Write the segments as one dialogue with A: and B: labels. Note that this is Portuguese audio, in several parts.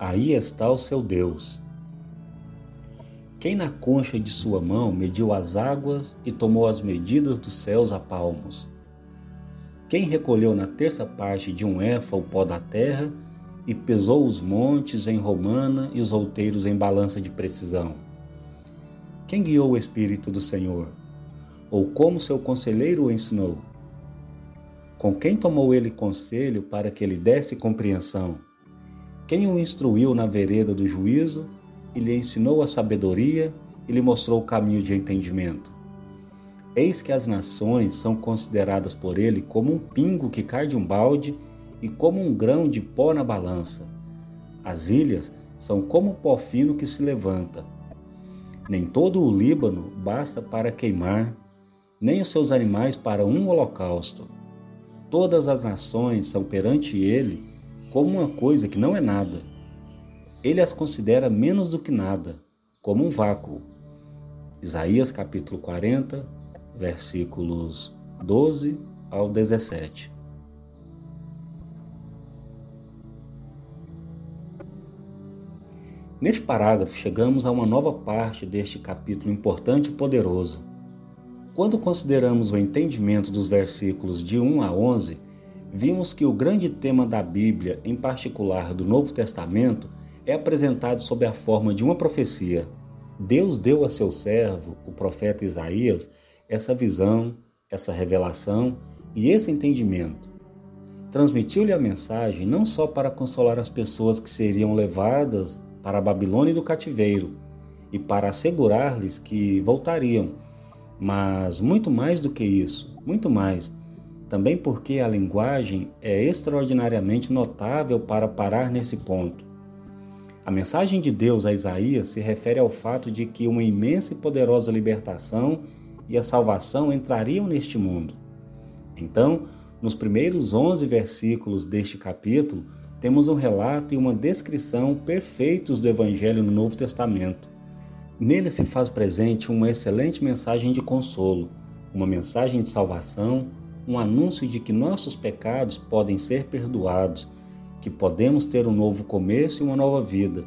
A: aí está o seu Deus. Quem na concha de sua mão mediu as águas e tomou as medidas dos céus a palmos? Quem recolheu na terça parte de um éfa o pó da terra e pesou os montes em romana e os outeiros em balança de precisão? Quem guiou o Espírito do Senhor? Ou como seu conselheiro o ensinou? Com quem tomou ele conselho para que lhe desse compreensão? Quem o instruiu na vereda do juízo e lhe ensinou a sabedoria e lhe mostrou o caminho de entendimento? Eis que as nações são consideradas por ele como um pingo que cai de um balde e como um grão de pó na balança. As ilhas são como o pó fino que se levanta. Nem todo o Líbano basta para queimar, nem os seus animais para um holocausto. Todas as nações são perante ele como uma coisa que não é nada. Ele as considera menos do que nada, como um vácuo. Isaías capítulo 40, versículos 12 ao 17. Neste parágrafo, chegamos a uma nova parte deste capítulo importante e poderoso. Quando consideramos o entendimento dos versículos de 1 a 11, vimos que o grande tema da Bíblia, em particular do Novo Testamento, é apresentado sob a forma de uma profecia. Deus deu a seu servo, o profeta Isaías, essa visão, essa revelação e esse entendimento. Transmitiu-lhe a mensagem não só para consolar as pessoas que seriam levadas para a Babilônia do cativeiro e para assegurar-lhes que voltariam. Mas muito mais do que isso, muito mais, também porque a linguagem é extraordinariamente notável para parar nesse ponto. A mensagem de Deus a Isaías se refere ao fato de que uma imensa e poderosa libertação e a salvação entrariam neste mundo. Então, nos primeiros 11 versículos deste capítulo, temos um relato e uma descrição perfeitos do Evangelho no Novo Testamento. Nele se faz presente uma excelente mensagem de consolo, uma mensagem de salvação, um anúncio de que nossos pecados podem ser perdoados, que podemos ter um novo começo e uma nova vida,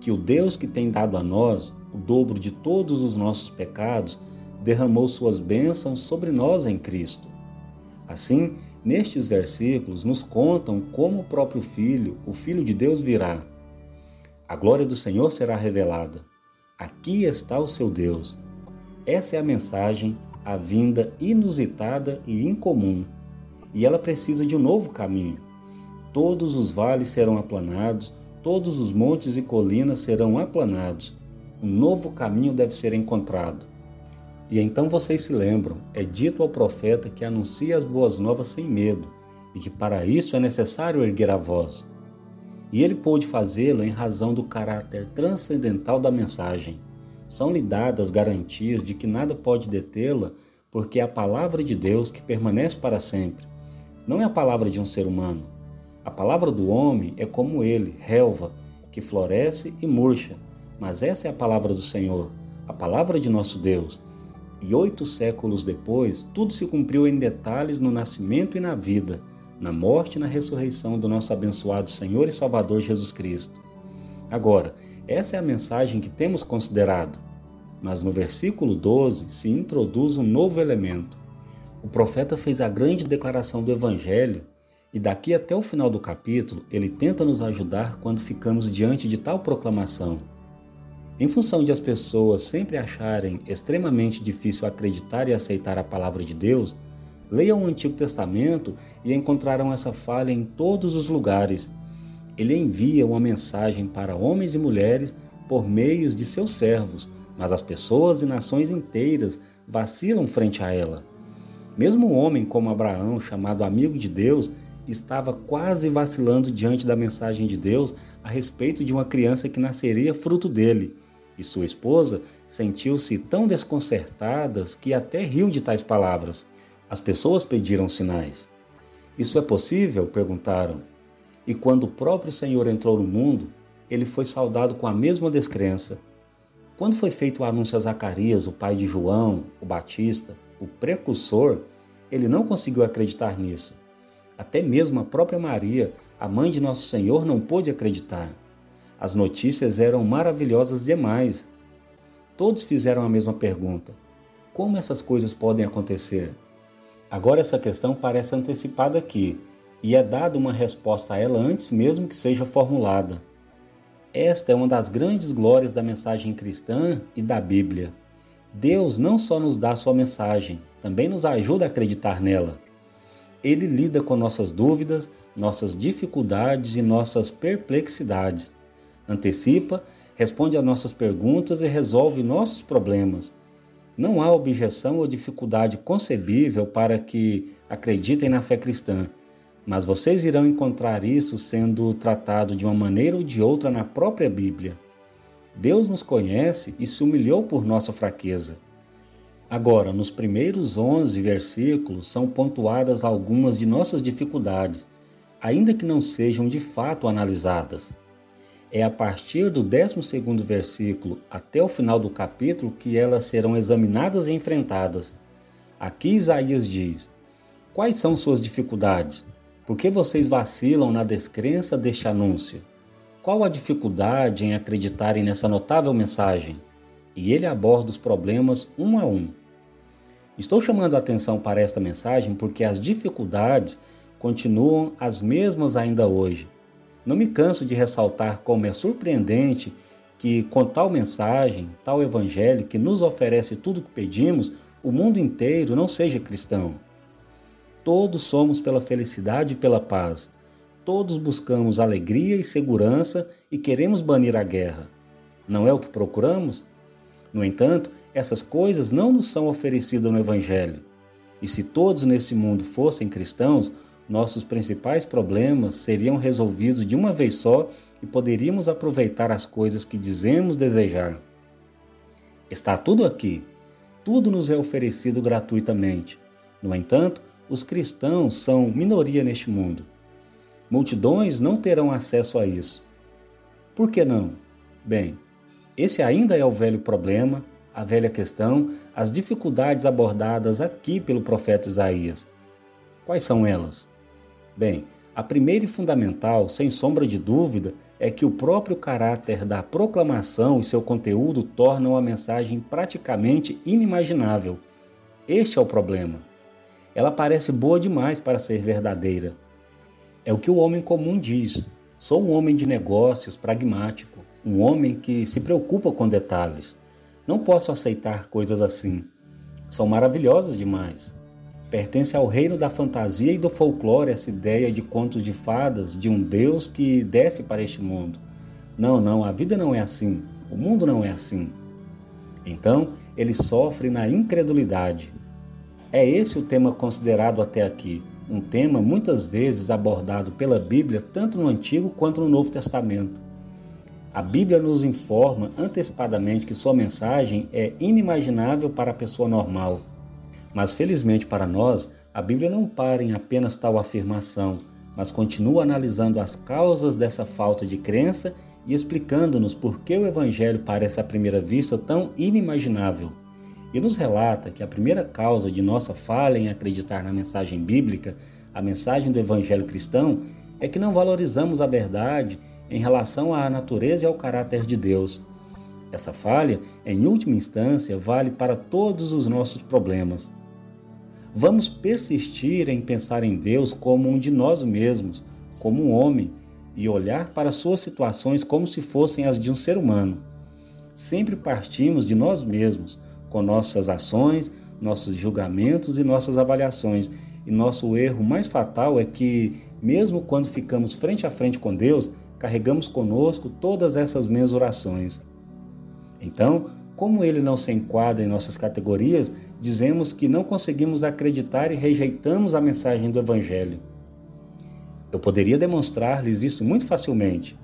A: que o Deus que tem dado a nós o dobro de todos os nossos pecados derramou suas bênçãos sobre nós em Cristo. Assim, Nestes versículos nos contam como o próprio Filho, o Filho de Deus, virá. A glória do Senhor será revelada. Aqui está o seu Deus. Essa é a mensagem, a vinda inusitada e incomum. E ela precisa de um novo caminho. Todos os vales serão aplanados, todos os montes e colinas serão aplanados. Um novo caminho deve ser encontrado. E então vocês se lembram: é dito ao profeta que anuncia as boas novas sem medo, e que para isso é necessário erguer a voz. E ele pôde fazê-lo em razão do caráter transcendental da mensagem. São-lhe dadas garantias de que nada pode detê-la, porque é a palavra de Deus que permanece para sempre. Não é a palavra de um ser humano. A palavra do homem é como ele, relva, que floresce e murcha, mas essa é a palavra do Senhor, a palavra de nosso Deus e oito séculos depois, tudo se cumpriu em detalhes no nascimento e na vida, na morte e na ressurreição do nosso abençoado Senhor e Salvador Jesus Cristo. Agora, essa é a mensagem que temos considerado. Mas no versículo 12 se introduz um novo elemento. O profeta fez a grande declaração do Evangelho e daqui até o final do capítulo ele tenta nos ajudar quando ficamos diante de tal proclamação. Em função de as pessoas sempre acharem extremamente difícil acreditar e aceitar a palavra de Deus, leiam o Antigo Testamento e encontrarão essa falha em todos os lugares. Ele envia uma mensagem para homens e mulheres por meios de seus servos, mas as pessoas e nações inteiras vacilam frente a ela. Mesmo um homem como Abraão, chamado amigo de Deus, estava quase vacilando diante da mensagem de Deus a respeito de uma criança que nasceria fruto dele e sua esposa sentiu-se tão desconcertadas que até riu de tais palavras. As pessoas pediram sinais. Isso é possível? perguntaram. E quando o próprio Senhor entrou no mundo, ele foi saudado com a mesma descrença. Quando foi feito o anúncio a Zacarias, o pai de João, o Batista, o precursor, ele não conseguiu acreditar nisso. Até mesmo a própria Maria, a mãe de Nosso Senhor, não pôde acreditar. As notícias eram maravilhosas demais. Todos fizeram a mesma pergunta: como essas coisas podem acontecer? Agora essa questão parece antecipada aqui e é dada uma resposta a ela antes mesmo que seja formulada. Esta é uma das grandes glórias da mensagem cristã e da Bíblia. Deus não só nos dá sua mensagem, também nos ajuda a acreditar nela. Ele lida com nossas dúvidas, nossas dificuldades e nossas perplexidades. Antecipa, responde às nossas perguntas e resolve nossos problemas. Não há objeção ou dificuldade concebível para que acreditem na fé cristã mas vocês irão encontrar isso sendo tratado de uma maneira ou de outra na própria Bíblia. Deus nos conhece e se humilhou por nossa fraqueza. Agora, nos primeiros 11 versículos são pontuadas algumas de nossas dificuldades, ainda que não sejam de fato analisadas. É a partir do 12 versículo até o final do capítulo que elas serão examinadas e enfrentadas. Aqui Isaías diz: Quais são suas dificuldades? Por que vocês vacilam na descrença deste anúncio? Qual a dificuldade em acreditarem nessa notável mensagem? E ele aborda os problemas um a um. Estou chamando a atenção para esta mensagem porque as dificuldades continuam as mesmas ainda hoje. Não me canso de ressaltar como é surpreendente que, com tal mensagem, tal evangelho que nos oferece tudo o que pedimos, o mundo inteiro não seja cristão. Todos somos pela felicidade e pela paz. Todos buscamos alegria e segurança e queremos banir a guerra. Não é o que procuramos? No entanto, essas coisas não nos são oferecidas no Evangelho. E se todos nesse mundo fossem cristãos, nossos principais problemas seriam resolvidos de uma vez só e poderíamos aproveitar as coisas que dizemos desejar. Está tudo aqui. Tudo nos é oferecido gratuitamente. No entanto, os cristãos são minoria neste mundo. Multidões não terão acesso a isso. Por que não? Bem, esse ainda é o velho problema, a velha questão, as dificuldades abordadas aqui pelo profeta Isaías. Quais são elas? Bem, a primeira e fundamental, sem sombra de dúvida, é que o próprio caráter da proclamação e seu conteúdo tornam a mensagem praticamente inimaginável. Este é o problema ela parece boa demais para ser verdadeira. É o que o homem comum diz. Sou um homem de negócios, pragmático, um homem que se preocupa com detalhes. Não posso aceitar coisas assim. São maravilhosas demais. Pertence ao reino da fantasia e do folclore essa ideia de contos de fadas, de um Deus que desce para este mundo. Não, não, a vida não é assim. O mundo não é assim. Então, ele sofre na incredulidade, é esse o tema considerado até aqui, um tema muitas vezes abordado pela Bíblia tanto no Antigo quanto no Novo Testamento. A Bíblia nos informa antecipadamente que sua mensagem é inimaginável para a pessoa normal. Mas felizmente para nós, a Bíblia não para em apenas tal afirmação, mas continua analisando as causas dessa falta de crença e explicando-nos por que o Evangelho parece à primeira vista tão inimaginável e nos relata que a primeira causa de nossa falha em acreditar na mensagem bíblica, a mensagem do Evangelho cristão, é que não valorizamos a verdade em relação à natureza e ao caráter de Deus. Essa falha, em última instância, vale para todos os nossos problemas. Vamos persistir em pensar em Deus como um de nós mesmos, como um homem, e olhar para suas situações como se fossem as de um ser humano. Sempre partimos de nós mesmos, com nossas ações, nossos julgamentos e nossas avaliações. E nosso erro mais fatal é que, mesmo quando ficamos frente a frente com Deus, carregamos conosco todas essas mensurações. Então, como ele não se enquadra em nossas categorias, dizemos que não conseguimos acreditar e rejeitamos a mensagem do Evangelho. Eu poderia demonstrar-lhes isso muito facilmente.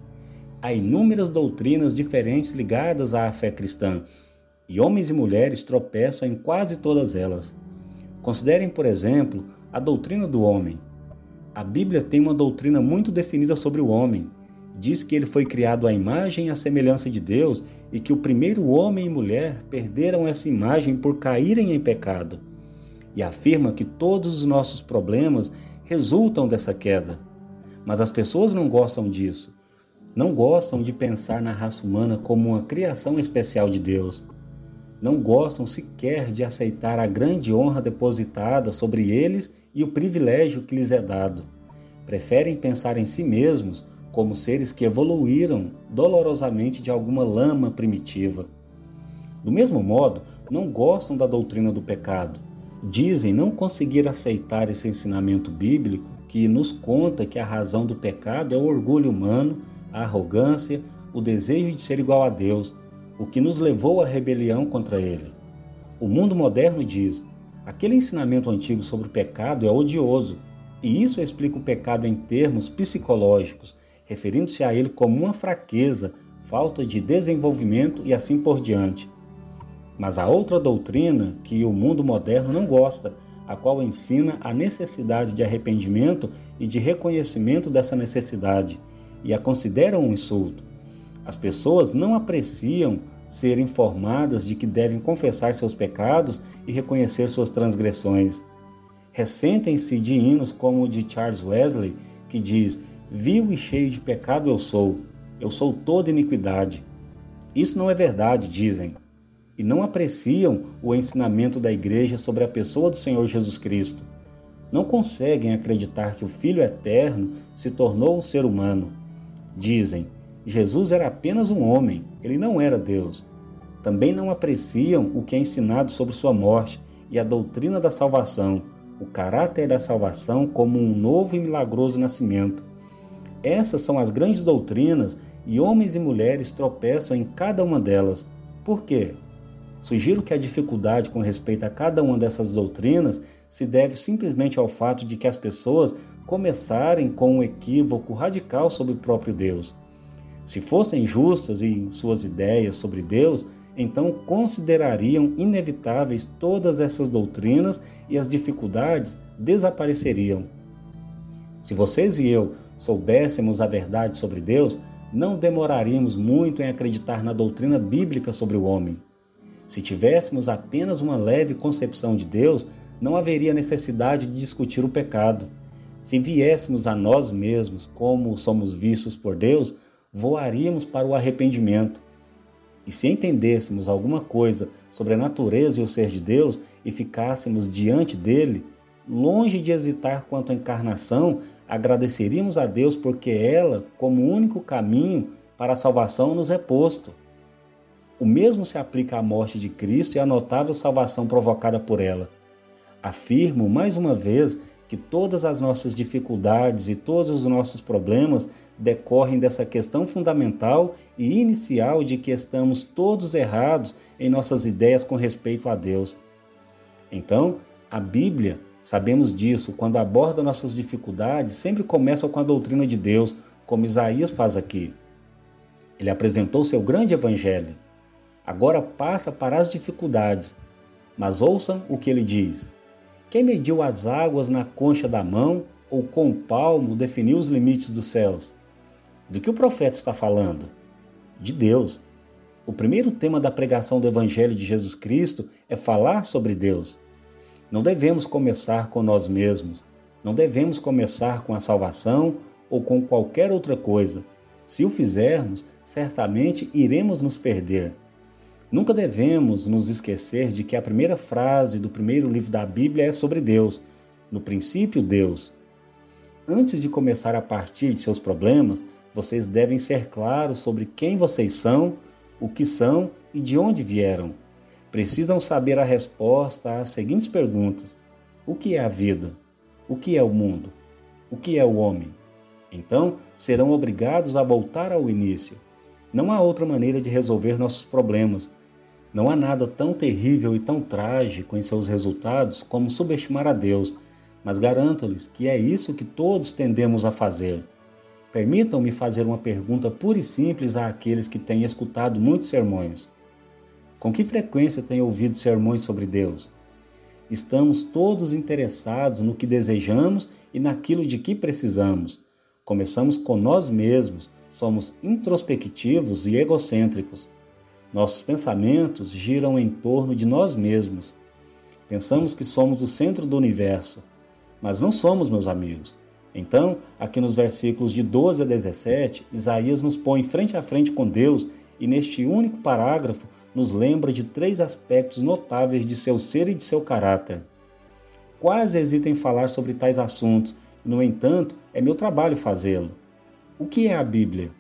A: Há inúmeras doutrinas diferentes ligadas à fé cristã, e homens e mulheres tropeçam em quase todas elas. Considerem, por exemplo, a doutrina do homem. A Bíblia tem uma doutrina muito definida sobre o homem. Diz que ele foi criado à imagem e à semelhança de Deus e que o primeiro homem e mulher perderam essa imagem por caírem em pecado. E afirma que todos os nossos problemas resultam dessa queda. Mas as pessoas não gostam disso. Não gostam de pensar na raça humana como uma criação especial de Deus. Não gostam sequer de aceitar a grande honra depositada sobre eles e o privilégio que lhes é dado. Preferem pensar em si mesmos como seres que evoluíram dolorosamente de alguma lama primitiva. Do mesmo modo, não gostam da doutrina do pecado. Dizem não conseguir aceitar esse ensinamento bíblico que nos conta que a razão do pecado é o orgulho humano, a arrogância, o desejo de ser igual a Deus, o que nos levou à rebelião contra ele. O mundo moderno diz: aquele ensinamento antigo sobre o pecado é odioso, e isso explica o pecado em termos psicológicos, referindo-se a ele como uma fraqueza, falta de desenvolvimento e assim por diante. Mas há outra doutrina que o mundo moderno não gosta, a qual ensina a necessidade de arrependimento e de reconhecimento dessa necessidade, e a considera um insulto. As pessoas não apreciam ser informadas de que devem confessar seus pecados e reconhecer suas transgressões. Ressentem-se de hinos como o de Charles Wesley, que diz: Vil e cheio de pecado eu sou, eu sou toda iniquidade. Isso não é verdade, dizem, e não apreciam o ensinamento da Igreja sobre a pessoa do Senhor Jesus Cristo. Não conseguem acreditar que o Filho eterno se tornou um ser humano. Dizem, Jesus era apenas um homem, ele não era Deus. Também não apreciam o que é ensinado sobre sua morte e a doutrina da salvação, o caráter da salvação como um novo e milagroso nascimento essas são as grandes doutrinas e homens e mulheres tropeçam em cada uma delas. Por quê? Sugiro que a dificuldade com respeito a cada uma dessas doutrinas se deve simplesmente ao fato de que as pessoas começarem com um equívoco radical sobre o próprio Deus. Se fossem justas em suas ideias sobre Deus, então considerariam inevitáveis todas essas doutrinas e as dificuldades desapareceriam. Se vocês e eu soubéssemos a verdade sobre Deus, não demoraríamos muito em acreditar na doutrina bíblica sobre o homem. Se tivéssemos apenas uma leve concepção de Deus, não haveria necessidade de discutir o pecado. Se viéssemos a nós mesmos como somos vistos por Deus, voaríamos para o arrependimento. E se entendêssemos alguma coisa sobre a natureza e o ser de Deus e ficássemos diante dele, longe de hesitar quanto à encarnação, agradeceríamos a Deus porque ela, como único caminho para a salvação, nos é posto. O mesmo se aplica à morte de Cristo e à notável salvação provocada por ela. Afirmo mais uma vez que todas as nossas dificuldades e todos os nossos problemas decorrem dessa questão fundamental e inicial de que estamos todos errados em nossas ideias com respeito a Deus. Então, a Bíblia Sabemos disso, quando aborda nossas dificuldades, sempre começa com a doutrina de Deus, como Isaías faz aqui. Ele apresentou seu grande evangelho. Agora passa para as dificuldades. Mas ouçam o que ele diz. Quem mediu as águas na concha da mão ou com o palmo definiu os limites dos céus? Do que o profeta está falando? De Deus. O primeiro tema da pregação do Evangelho de Jesus Cristo é falar sobre Deus. Não devemos começar com nós mesmos, não devemos começar com a salvação ou com qualquer outra coisa. Se o fizermos, certamente iremos nos perder. Nunca devemos nos esquecer de que a primeira frase do primeiro livro da Bíblia é sobre Deus. No princípio, Deus. Antes de começar a partir de seus problemas, vocês devem ser claros sobre quem vocês são, o que são e de onde vieram precisam saber a resposta às seguintes perguntas: O que é a vida? O que é o mundo? O que é o homem? Então, serão obrigados a voltar ao início. Não há outra maneira de resolver nossos problemas. Não há nada tão terrível e tão trágico em seus resultados como subestimar a Deus, mas garanto-lhes que é isso que todos tendemos a fazer. Permitam-me fazer uma pergunta pura e simples àqueles que têm escutado muitos sermões. Com que frequência tem ouvido sermões sobre Deus? Estamos todos interessados no que desejamos e naquilo de que precisamos. Começamos com nós mesmos, somos introspectivos e egocêntricos. Nossos pensamentos giram em torno de nós mesmos. Pensamos que somos o centro do universo, mas não somos, meus amigos. Então, aqui nos versículos de 12 a 17, Isaías nos põe frente a frente com Deus e neste único parágrafo nos lembra de três aspectos notáveis de seu ser e de seu caráter. Quase hesito em falar sobre tais assuntos, no entanto, é meu trabalho fazê-lo. O que é a Bíblia?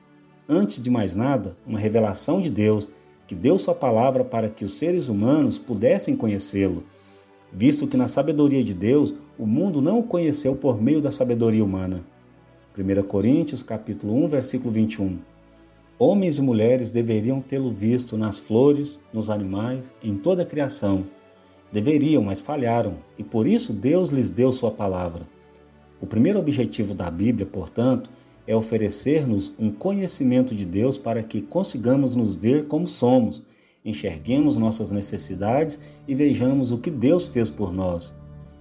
A: Antes de mais nada, uma revelação de Deus que deu sua palavra para que os seres humanos pudessem conhecê-lo, visto que na sabedoria de Deus o mundo não o conheceu por meio da sabedoria humana. 1 Coríntios capítulo 1, versículo 21. Homens e mulheres deveriam tê-lo visto nas flores, nos animais, em toda a criação. Deveriam, mas falharam, e por isso Deus lhes deu sua palavra. O primeiro objetivo da Bíblia, portanto, é oferecer-nos um conhecimento de Deus para que consigamos nos ver como somos, enxerguemos nossas necessidades e vejamos o que Deus fez por nós.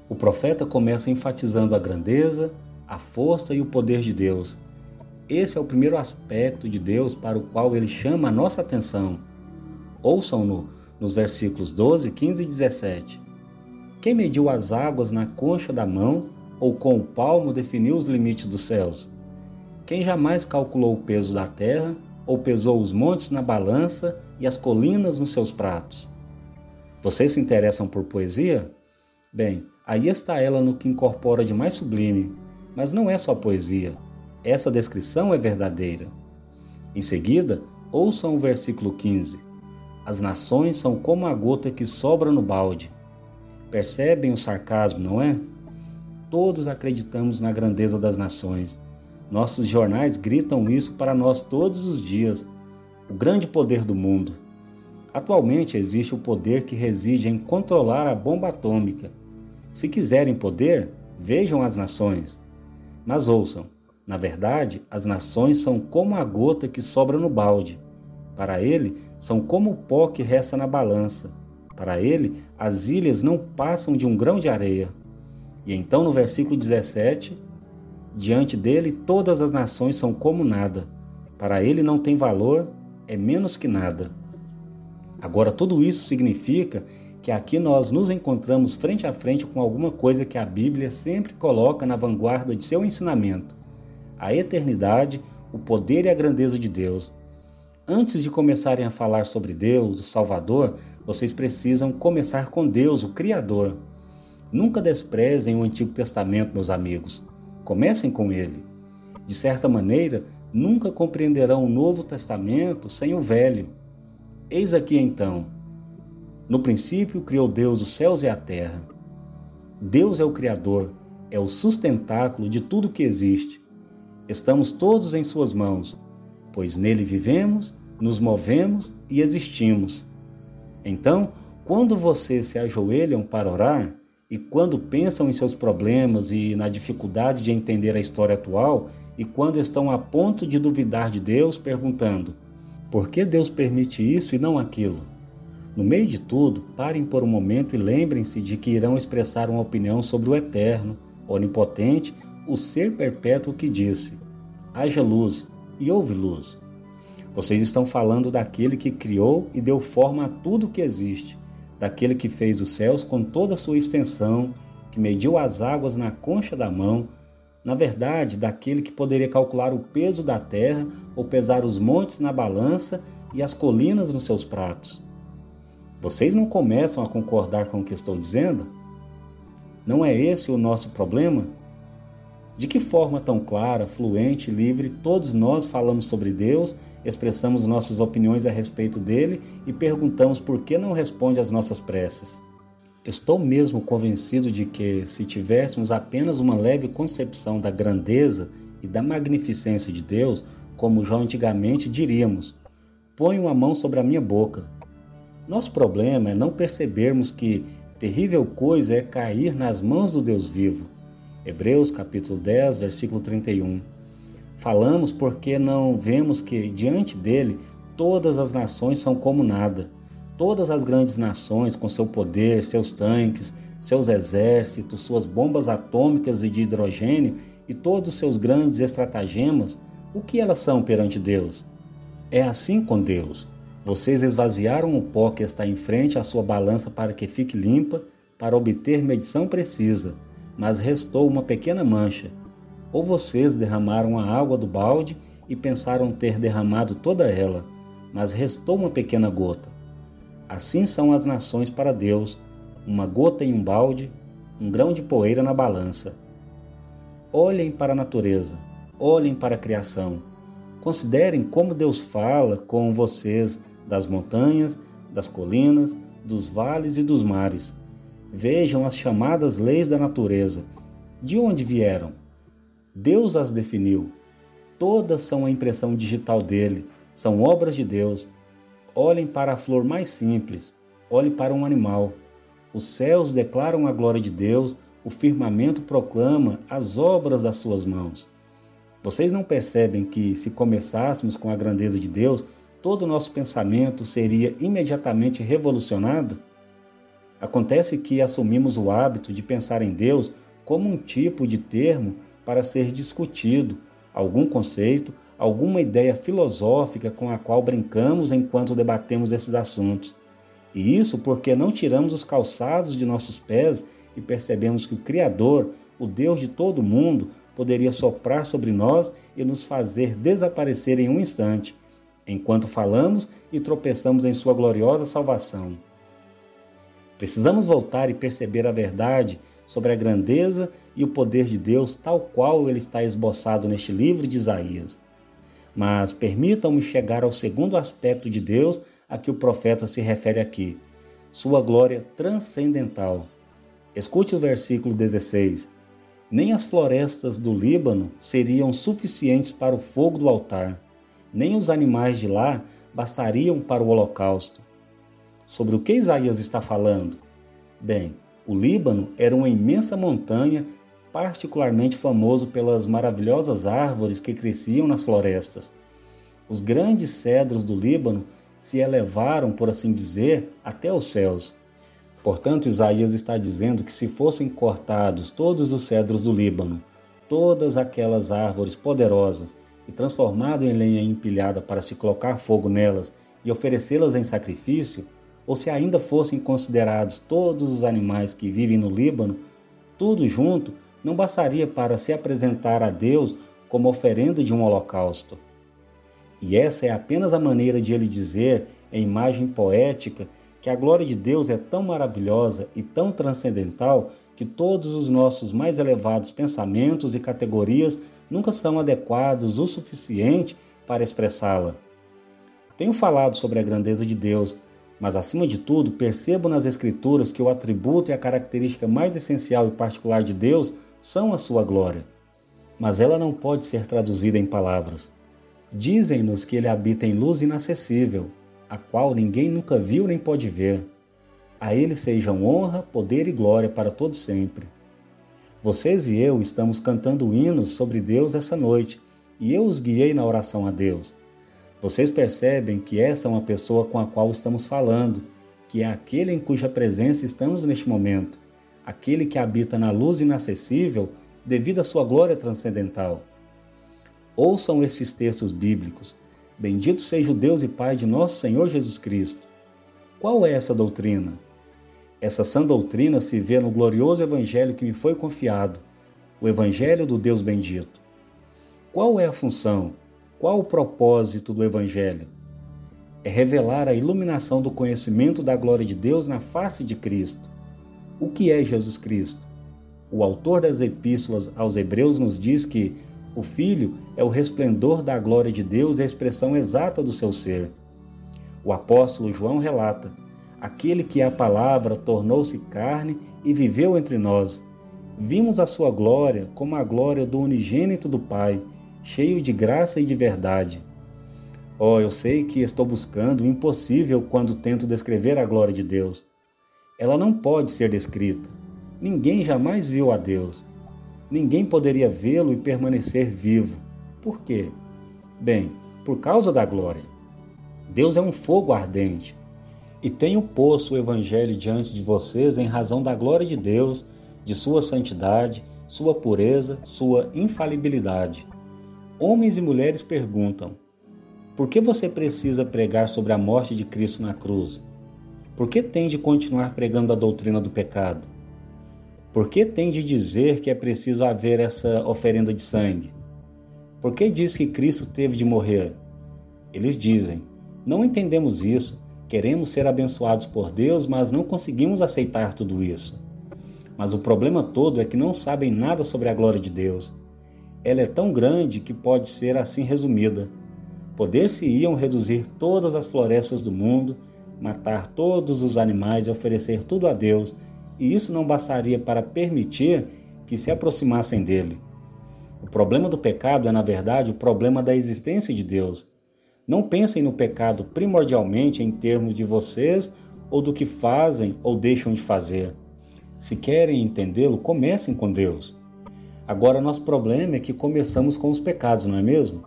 A: O profeta começa enfatizando a grandeza, a força e o poder de Deus esse é o primeiro aspecto de Deus para o qual ele chama a nossa atenção. Ouçam-no nos versículos 12, 15 e 17. Quem mediu as águas na concha da mão ou com o palmo definiu os limites dos céus? Quem jamais calculou o peso da terra ou pesou os montes na balança e as colinas nos seus pratos? Vocês se interessam por poesia? Bem, aí está ela no que incorpora de mais sublime, mas não é só poesia essa descrição é verdadeira. Em seguida, ouçam o versículo 15. As nações são como a gota que sobra no balde. Percebem o sarcasmo, não é? Todos acreditamos na grandeza das nações. Nossos jornais gritam isso para nós todos os dias. O grande poder do mundo. Atualmente existe o poder que reside em controlar a bomba atômica. Se quiserem poder, vejam as nações. Mas ouçam, na verdade, as nações são como a gota que sobra no balde. Para ele, são como o pó que resta na balança. Para ele, as ilhas não passam de um grão de areia. E então, no versículo 17, diante dele, todas as nações são como nada. Para ele não tem valor, é menos que nada. Agora, tudo isso significa que aqui nós nos encontramos frente a frente com alguma coisa que a Bíblia sempre coloca na vanguarda de seu ensinamento a eternidade, o poder e a grandeza de Deus. Antes de começarem a falar sobre Deus, o Salvador, vocês precisam começar com Deus, o Criador. Nunca desprezem o Antigo Testamento, meus amigos. Comecem com ele. De certa maneira, nunca compreenderão o Novo Testamento sem o Velho. Eis aqui então. No princípio criou Deus os céus e a terra. Deus é o Criador, é o sustentáculo de tudo que existe. Estamos todos em Suas mãos, pois nele vivemos, nos movemos e existimos. Então, quando vocês se ajoelham para orar e quando pensam em seus problemas e na dificuldade de entender a história atual, e quando estão a ponto de duvidar de Deus, perguntando: por que Deus permite isso e não aquilo? No meio de tudo, parem por um momento e lembrem-se de que irão expressar uma opinião sobre o eterno, onipotente o ser perpétuo que disse: haja luz e houve luz. Vocês estão falando daquele que criou e deu forma a tudo que existe, daquele que fez os céus com toda a sua extensão, que mediu as águas na concha da mão, na verdade, daquele que poderia calcular o peso da terra ou pesar os montes na balança e as colinas nos seus pratos. Vocês não começam a concordar com o que estou dizendo? Não é esse o nosso problema? De que forma tão clara, fluente, livre, todos nós falamos sobre Deus, expressamos nossas opiniões a respeito dele e perguntamos por que não responde às nossas preces. Estou mesmo convencido de que, se tivéssemos apenas uma leve concepção da grandeza e da magnificência de Deus, como já antigamente diríamos: ponho a mão sobre a minha boca. Nosso problema é não percebermos que terrível coisa é cair nas mãos do Deus vivo Hebreus capítulo 10, versículo 31. Falamos porque não vemos que diante dele todas as nações são como nada. Todas as grandes nações, com seu poder, seus tanques, seus exércitos, suas bombas atômicas e de hidrogênio e todos os seus grandes estratagemas, o que elas são perante Deus? É assim com Deus. Vocês esvaziaram o pó que está em frente à sua balança para que fique limpa, para obter medição precisa mas restou uma pequena mancha. Ou vocês derramaram a água do balde e pensaram ter derramado toda ela, mas restou uma pequena gota. Assim são as nações para Deus, uma gota em um balde, um grão de poeira na balança. Olhem para a natureza, olhem para a criação. Considerem como Deus fala com vocês das montanhas, das colinas, dos vales e dos mares. Vejam as chamadas leis da natureza. De onde vieram? Deus as definiu. Todas são a impressão digital dele, são obras de Deus. Olhem para a flor mais simples, olhem para um animal. Os céus declaram a glória de Deus, o firmamento proclama as obras das suas mãos. Vocês não percebem que, se começássemos com a grandeza de Deus, todo o nosso pensamento seria imediatamente revolucionado? Acontece que assumimos o hábito de pensar em Deus como um tipo de termo para ser discutido, algum conceito, alguma ideia filosófica com a qual brincamos enquanto debatemos esses assuntos. E isso porque não tiramos os calçados de nossos pés e percebemos que o Criador, o Deus de todo mundo, poderia soprar sobre nós e nos fazer desaparecer em um instante, enquanto falamos e tropeçamos em Sua gloriosa salvação. Precisamos voltar e perceber a verdade sobre a grandeza e o poder de Deus, tal qual ele está esboçado neste livro de Isaías. Mas permitam-me chegar ao segundo aspecto de Deus a que o profeta se refere aqui: sua glória transcendental. Escute o versículo 16. Nem as florestas do Líbano seriam suficientes para o fogo do altar, nem os animais de lá bastariam para o holocausto. Sobre o que Isaías está falando? Bem, o Líbano era uma imensa montanha, particularmente famoso pelas maravilhosas árvores que cresciam nas florestas. Os grandes cedros do Líbano se elevaram, por assim dizer, até os céus. Portanto, Isaías está dizendo que se fossem cortados todos os cedros do Líbano, todas aquelas árvores poderosas, e transformado em lenha empilhada para se colocar fogo nelas e oferecê-las em sacrifício, ou se ainda fossem considerados todos os animais que vivem no Líbano, tudo junto não bastaria para se apresentar a Deus como oferenda de um holocausto. E essa é apenas a maneira de ele dizer, em imagem poética, que a glória de Deus é tão maravilhosa e tão transcendental que todos os nossos mais elevados pensamentos e categorias nunca são adequados o suficiente para expressá-la. Tenho falado sobre a grandeza de Deus, mas acima de tudo, percebo nas Escrituras que o atributo e a característica mais essencial e particular de Deus são a sua glória. Mas ela não pode ser traduzida em palavras. Dizem-nos que ele habita em luz inacessível, a qual ninguém nunca viu nem pode ver. A ele sejam honra, poder e glória para todo sempre. Vocês e eu estamos cantando hinos sobre Deus essa noite, e eu os guiei na oração a Deus. Vocês percebem que essa é uma pessoa com a qual estamos falando, que é aquele em cuja presença estamos neste momento, aquele que habita na luz inacessível devido à sua glória transcendental. Ouçam esses textos bíblicos. Bendito seja o Deus e Pai de nosso Senhor Jesus Cristo. Qual é essa doutrina? Essa sã doutrina se vê no glorioso evangelho que me foi confiado, o evangelho do Deus bendito. Qual é a função? Qual o propósito do evangelho? É revelar a iluminação do conhecimento da glória de Deus na face de Cristo. O que é Jesus Cristo? O autor das epístolas aos Hebreus nos diz que o Filho é o resplendor da glória de Deus e a expressão exata do seu ser. O apóstolo João relata: Aquele que é a palavra tornou-se carne e viveu entre nós. Vimos a sua glória como a glória do unigênito do Pai, cheio de graça e de verdade. Oh, eu sei que estou buscando o impossível quando tento descrever a glória de Deus. Ela não pode ser descrita. Ninguém jamais viu a Deus ninguém poderia vê-lo e permanecer vivo. Por quê? Bem, por causa da glória. Deus é um fogo ardente. E tenho posto o Evangelho diante de vocês em razão da glória de Deus, de sua santidade, sua pureza, sua infalibilidade. Homens e mulheres perguntam: por que você precisa pregar sobre a morte de Cristo na cruz? Por que tem de continuar pregando a doutrina do pecado? Por que tem de dizer que é preciso haver essa oferenda de sangue? Por que diz que Cristo teve de morrer? Eles dizem: Não entendemos isso. Queremos ser abençoados por Deus, mas não conseguimos aceitar tudo isso. Mas o problema todo é que não sabem nada sobre a glória de Deus. Ela é tão grande que pode ser assim resumida. Poder-se-iam reduzir todas as florestas do mundo, matar todos os animais e oferecer tudo a Deus, e isso não bastaria para permitir que se aproximassem dele. O problema do pecado é, na verdade, o problema da existência de Deus. Não pensem no pecado primordialmente em termos de vocês ou do que fazem ou deixam de fazer. Se querem entendê-lo, comecem com Deus. Agora, nosso problema é que começamos com os pecados, não é mesmo?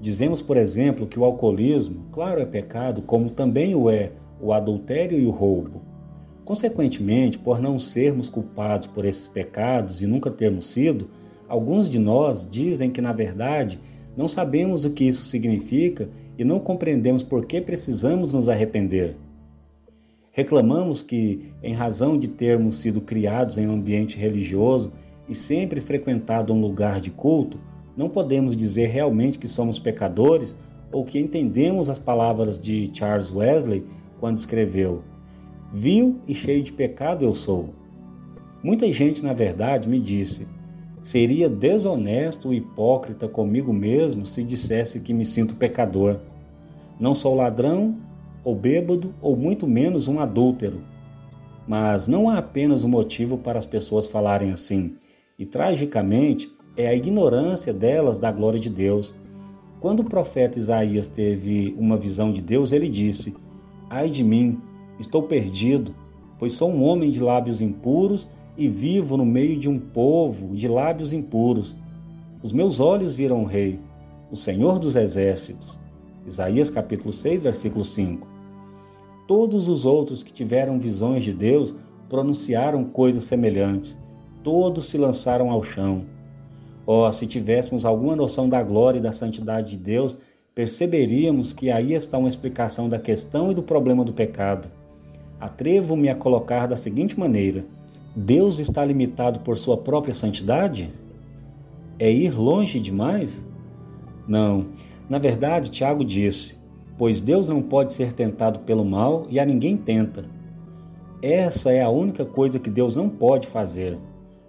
A: Dizemos, por exemplo, que o alcoolismo, claro, é pecado, como também o é o adultério e o roubo. Consequentemente, por não sermos culpados por esses pecados e nunca termos sido, alguns de nós dizem que, na verdade, não sabemos o que isso significa e não compreendemos por que precisamos nos arrepender. Reclamamos que, em razão de termos sido criados em um ambiente religioso e sempre frequentado um lugar de culto, não podemos dizer realmente que somos pecadores ou que entendemos as palavras de Charles Wesley quando escreveu: Vil e cheio de pecado eu sou. Muita gente, na verdade, me disse: seria desonesto e hipócrita comigo mesmo se dissesse que me sinto pecador. Não sou ladrão, ou bêbado, ou muito menos um adúltero. Mas não há apenas um motivo para as pessoas falarem assim, e tragicamente é a ignorância delas da glória de Deus. Quando o profeta Isaías teve uma visão de Deus, ele disse: Ai de mim, estou perdido, pois sou um homem de lábios impuros e vivo no meio de um povo de lábios impuros. Os meus olhos viram o Rei, o Senhor dos Exércitos. Isaías capítulo 6, versículo 5. Todos os outros que tiveram visões de Deus pronunciaram coisas semelhantes. Todos se lançaram ao chão. Oh, se tivéssemos alguma noção da glória e da santidade de Deus, perceberíamos que aí está uma explicação da questão e do problema do pecado. Atrevo-me a colocar da seguinte maneira: Deus está limitado por sua própria santidade? É ir longe demais? Não. Na verdade, Tiago disse: Pois Deus não pode ser tentado pelo mal e a ninguém tenta. Essa é a única coisa que Deus não pode fazer.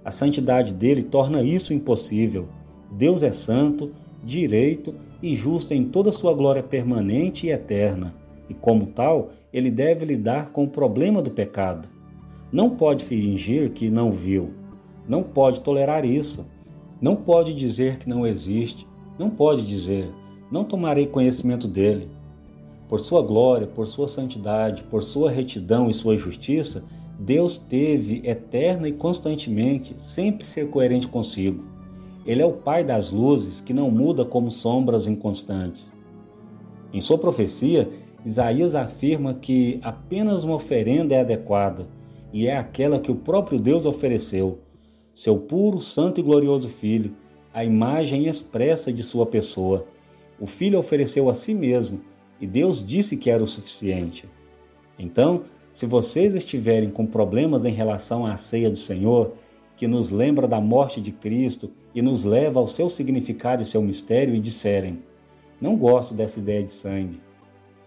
A: A santidade dele torna isso impossível. Deus é santo, direito e justo em toda sua glória permanente e eterna, e como tal, ele deve lidar com o problema do pecado. Não pode fingir que não viu, não pode tolerar isso, não pode dizer que não existe, não pode dizer, não tomarei conhecimento dele. Por sua glória, por sua santidade, por sua retidão e sua justiça, Deus teve eterna e constantemente sempre ser coerente consigo. Ele é o Pai das luzes que não muda como sombras inconstantes. Em sua profecia, Isaías afirma que apenas uma oferenda é adequada, e é aquela que o próprio Deus ofereceu, seu puro, santo e glorioso Filho, a imagem expressa de sua pessoa. O Filho ofereceu a si mesmo, e Deus disse que era o suficiente. Então, se vocês estiverem com problemas em relação à ceia do Senhor, que nos lembra da morte de Cristo e nos leva ao seu significado e seu mistério, e disserem: Não gosto dessa ideia de sangue.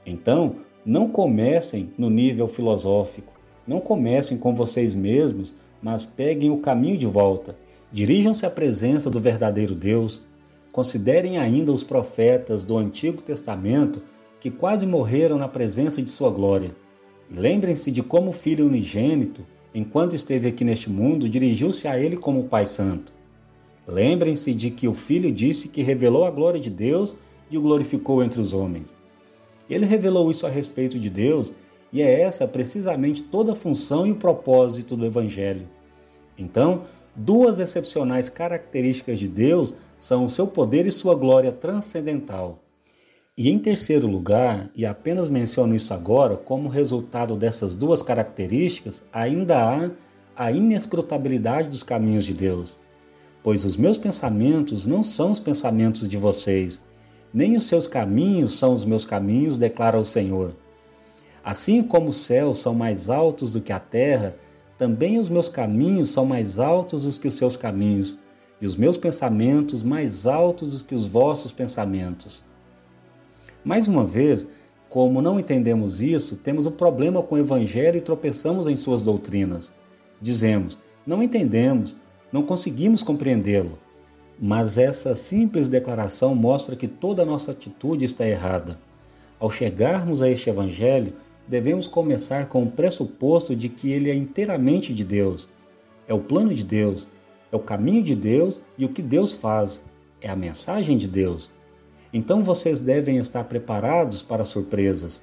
A: Então, não comecem no nível filosófico, não comecem com vocês mesmos, mas peguem o caminho de volta. Dirijam-se à presença do verdadeiro Deus. Considerem ainda os profetas do Antigo Testamento que quase morreram na presença de sua glória. Lembrem-se de como o Filho unigênito enquanto esteve aqui neste mundo, dirigiu-se a ele como Pai Santo. Lembrem-se de que o Filho disse que revelou a glória de Deus e o glorificou entre os homens. Ele revelou isso a respeito de Deus e é essa precisamente toda a função e o propósito do Evangelho. Então, duas excepcionais características de Deus são o seu poder e sua glória transcendental. E em terceiro lugar, e apenas menciono isso agora, como resultado dessas duas características, ainda há a inescrutabilidade dos caminhos de Deus. Pois os meus pensamentos não são os pensamentos de vocês, nem os seus caminhos são os meus caminhos, declara o Senhor. Assim como os céus são mais altos do que a terra, também os meus caminhos são mais altos do que os seus caminhos, e os meus pensamentos mais altos do que os vossos pensamentos. Mais uma vez, como não entendemos isso, temos um problema com o Evangelho e tropeçamos em suas doutrinas. Dizemos, não entendemos, não conseguimos compreendê-lo. Mas essa simples declaração mostra que toda a nossa atitude está errada. Ao chegarmos a este Evangelho, devemos começar com o pressuposto de que ele é inteiramente de Deus. É o plano de Deus, é o caminho de Deus e o que Deus faz. É a mensagem de Deus. Então vocês devem estar preparados para surpresas.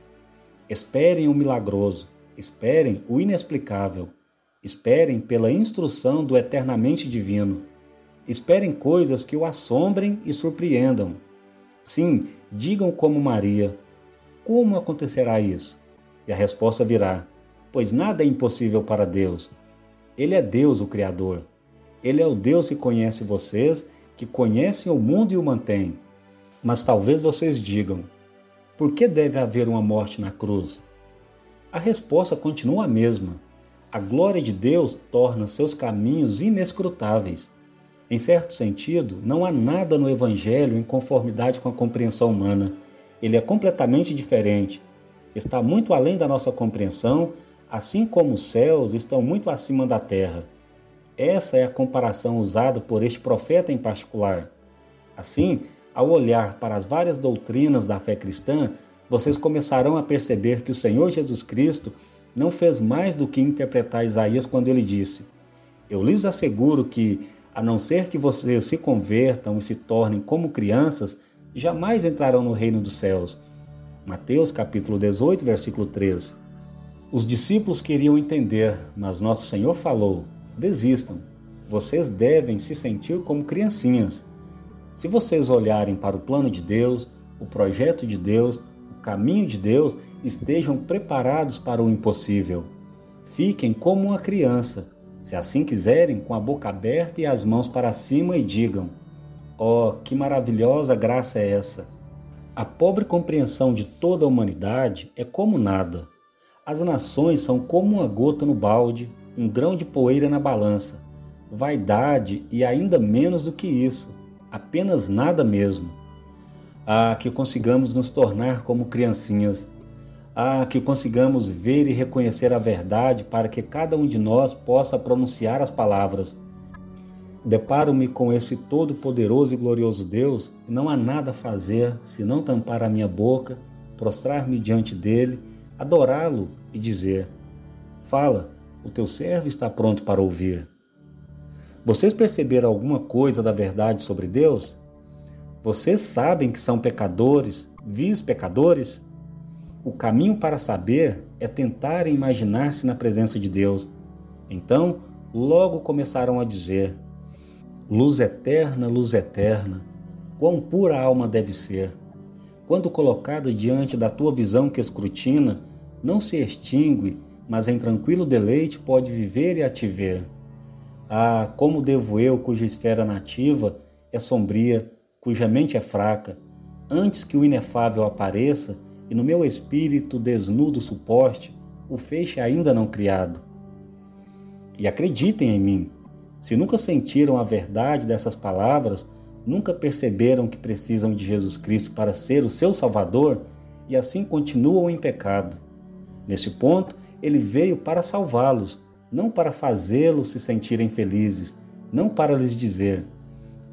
A: Esperem o milagroso, esperem o inexplicável, esperem pela instrução do eternamente divino. Esperem coisas que o assombrem e surpreendam. Sim, digam como Maria: Como acontecerá isso? E a resposta virá: Pois nada é impossível para Deus. Ele é Deus, o Criador. Ele é o Deus que conhece vocês, que conhecem o mundo e o mantém. Mas talvez vocês digam: Por que deve haver uma morte na cruz? A resposta continua a mesma. A glória de Deus torna seus caminhos inescrutáveis. Em certo sentido, não há nada no Evangelho em conformidade com a compreensão humana. Ele é completamente diferente está muito além da nossa compreensão, assim como os céus estão muito acima da terra. Essa é a comparação usada por este profeta em particular. Assim, ao olhar para as várias doutrinas da fé cristã, vocês começarão a perceber que o Senhor Jesus Cristo não fez mais do que interpretar Isaías quando ele disse: Eu lhes asseguro que, a não ser que vocês se convertam e se tornem como crianças, jamais entrarão no reino dos céus. Mateus capítulo 18, versículo 13. Os discípulos queriam entender, mas nosso Senhor falou: desistam. Vocês devem se sentir como criancinhas. Se vocês olharem para o plano de Deus, o projeto de Deus, o caminho de Deus, estejam preparados para o impossível. Fiquem como uma criança, se assim quiserem, com a boca aberta e as mãos para cima e digam: Oh, que maravilhosa graça é essa! A pobre compreensão de toda a humanidade é como nada. As nações são como uma gota no balde, um grão de poeira na balança. Vaidade e ainda menos do que isso, apenas nada mesmo. Ah, que consigamos nos tornar como criancinhas. Ah, que consigamos ver e reconhecer a verdade para que cada um de nós possa pronunciar as palavras Deparo-me com esse todo-poderoso e glorioso Deus e não há nada a fazer senão tampar a minha boca, prostrar-me diante dele, adorá-lo e dizer: Fala, o teu servo está pronto para ouvir. Vocês perceberam alguma coisa da verdade sobre Deus? Vocês sabem que são pecadores, vis pecadores? O caminho para saber é tentar imaginar-se na presença de Deus. Então, logo começaram a dizer: Luz eterna, luz eterna, quão pura a alma deve ser. Quando colocada diante da tua visão que escrutina, não se extingue, mas em tranquilo deleite pode viver e a te ver. Ah, como devo eu, cuja esfera nativa é sombria, cuja mente é fraca, antes que o inefável apareça e no meu espírito desnudo suporte o feixe ainda não criado. E acreditem em mim, se nunca sentiram a verdade dessas palavras, nunca perceberam que precisam de Jesus Cristo para ser o seu Salvador e assim continuam em pecado. Nesse ponto, ele veio para salvá-los, não para fazê-los se sentirem felizes, não para lhes dizer: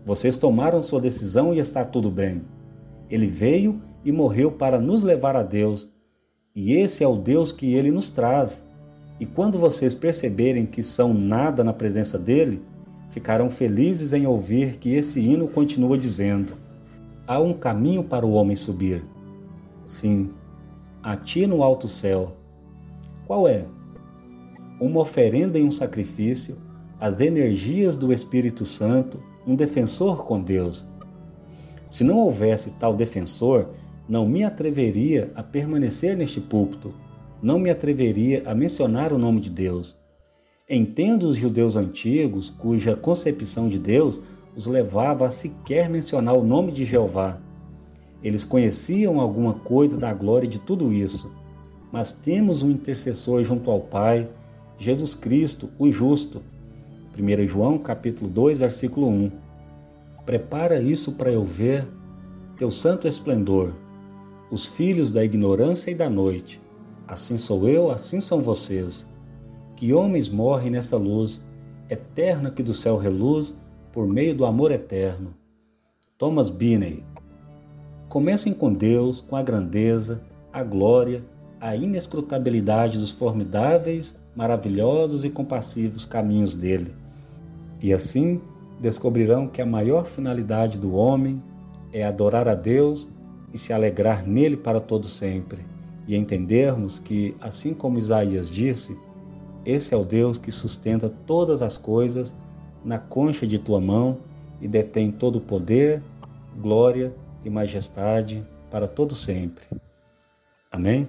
A: Vocês tomaram sua decisão e está tudo bem. Ele veio e morreu para nos levar a Deus, e esse é o Deus que ele nos traz. E quando vocês perceberem que são nada na presença dele, ficarão felizes em ouvir que esse hino continua dizendo: Há um caminho para o homem subir. Sim, a ti no alto céu. Qual é? Uma oferenda e um sacrifício, as energias do Espírito Santo, um defensor com Deus. Se não houvesse tal defensor, não me atreveria a permanecer neste púlpito não me atreveria a mencionar o nome de Deus. Entendo os judeus antigos, cuja concepção de Deus os levava a sequer mencionar o nome de Jeová. Eles conheciam alguma coisa da glória de tudo isso, mas temos um intercessor junto ao Pai, Jesus Cristo, o justo. 1 João capítulo 2, versículo 1. Prepara isso para eu ver teu santo esplendor, os filhos da ignorância e da noite. Assim sou eu, assim são vocês. Que homens morrem nessa luz eterna que do céu reluz por meio do amor eterno. Thomas Binney. Comecem com Deus, com a grandeza, a glória, a inescrutabilidade dos formidáveis, maravilhosos e compassivos caminhos dele. E assim descobrirão que a maior finalidade do homem é adorar a Deus e se alegrar nele para todo sempre, e entendermos que, assim como Isaías disse, esse é o Deus que sustenta todas as coisas na concha de tua mão e detém todo o poder, glória e majestade para todo sempre. Amém?